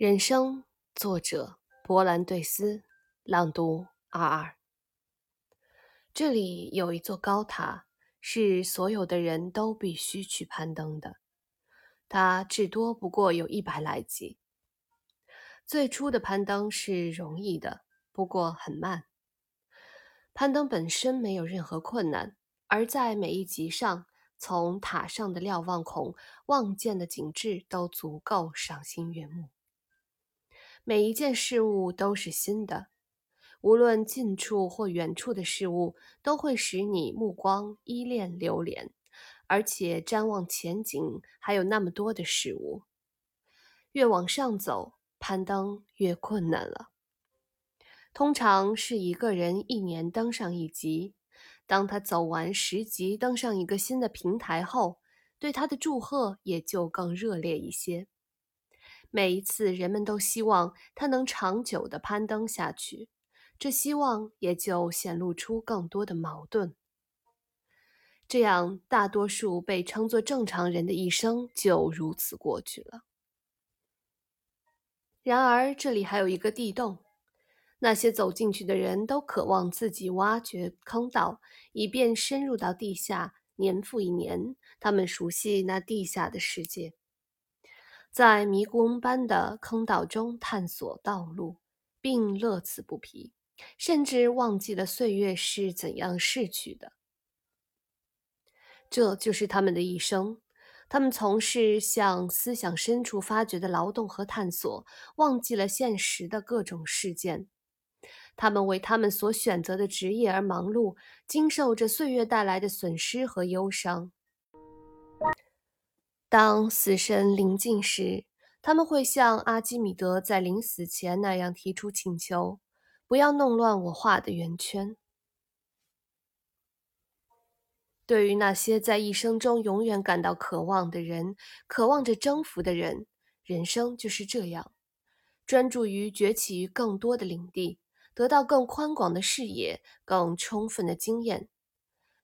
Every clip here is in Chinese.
人生，作者波兰对斯，朗读二二。这里有一座高塔，是所有的人都必须去攀登的。它至多不过有一百来级。最初的攀登是容易的，不过很慢。攀登本身没有任何困难，而在每一级上，从塔上的瞭望孔望见的景致都足够赏心悦目。每一件事物都是新的，无论近处或远处的事物，都会使你目光依恋流连，而且瞻望前景还有那么多的事物。越往上走，攀登越困难了。通常是一个人一年登上一级，当他走完十级，登上一个新的平台后，对他的祝贺也就更热烈一些。每一次，人们都希望他能长久地攀登下去，这希望也就显露出更多的矛盾。这样，大多数被称作正常人的一生就如此过去了。然而，这里还有一个地洞，那些走进去的人都渴望自己挖掘坑道，以便深入到地下，年复一年。他们熟悉那地下的世界。在迷宫般的坑道中探索道路，并乐此不疲，甚至忘记了岁月是怎样逝去的。这就是他们的一生。他们从事向思想深处发掘的劳动和探索，忘记了现实的各种事件。他们为他们所选择的职业而忙碌，经受着岁月带来的损失和忧伤。当死神临近时，他们会像阿基米德在临死前那样提出请求：“不要弄乱我画的圆圈。”对于那些在一生中永远感到渴望的人，渴望着征服的人，人生就是这样：专注于崛起于更多的领地，得到更宽广的视野、更充分的经验。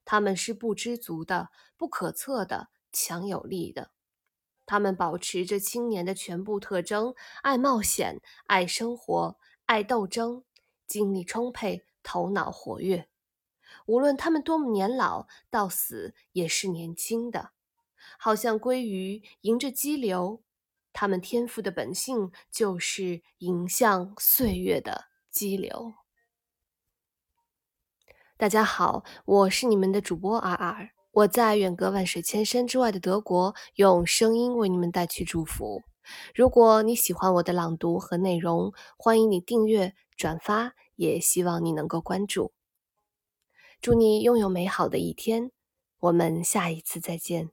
他们是不知足的、不可测的、强有力的。他们保持着青年的全部特征：爱冒险、爱生活、爱斗争、精力充沛、头脑活跃。无论他们多么年老，到死也是年轻的，好像鲑鱼迎着激流。他们天赋的本性就是迎向岁月的激流。大家好，我是你们的主播 R R。我在远隔万水千山之外的德国，用声音为你们带去祝福。如果你喜欢我的朗读和内容，欢迎你订阅、转发，也希望你能够关注。祝你拥有美好的一天，我们下一次再见。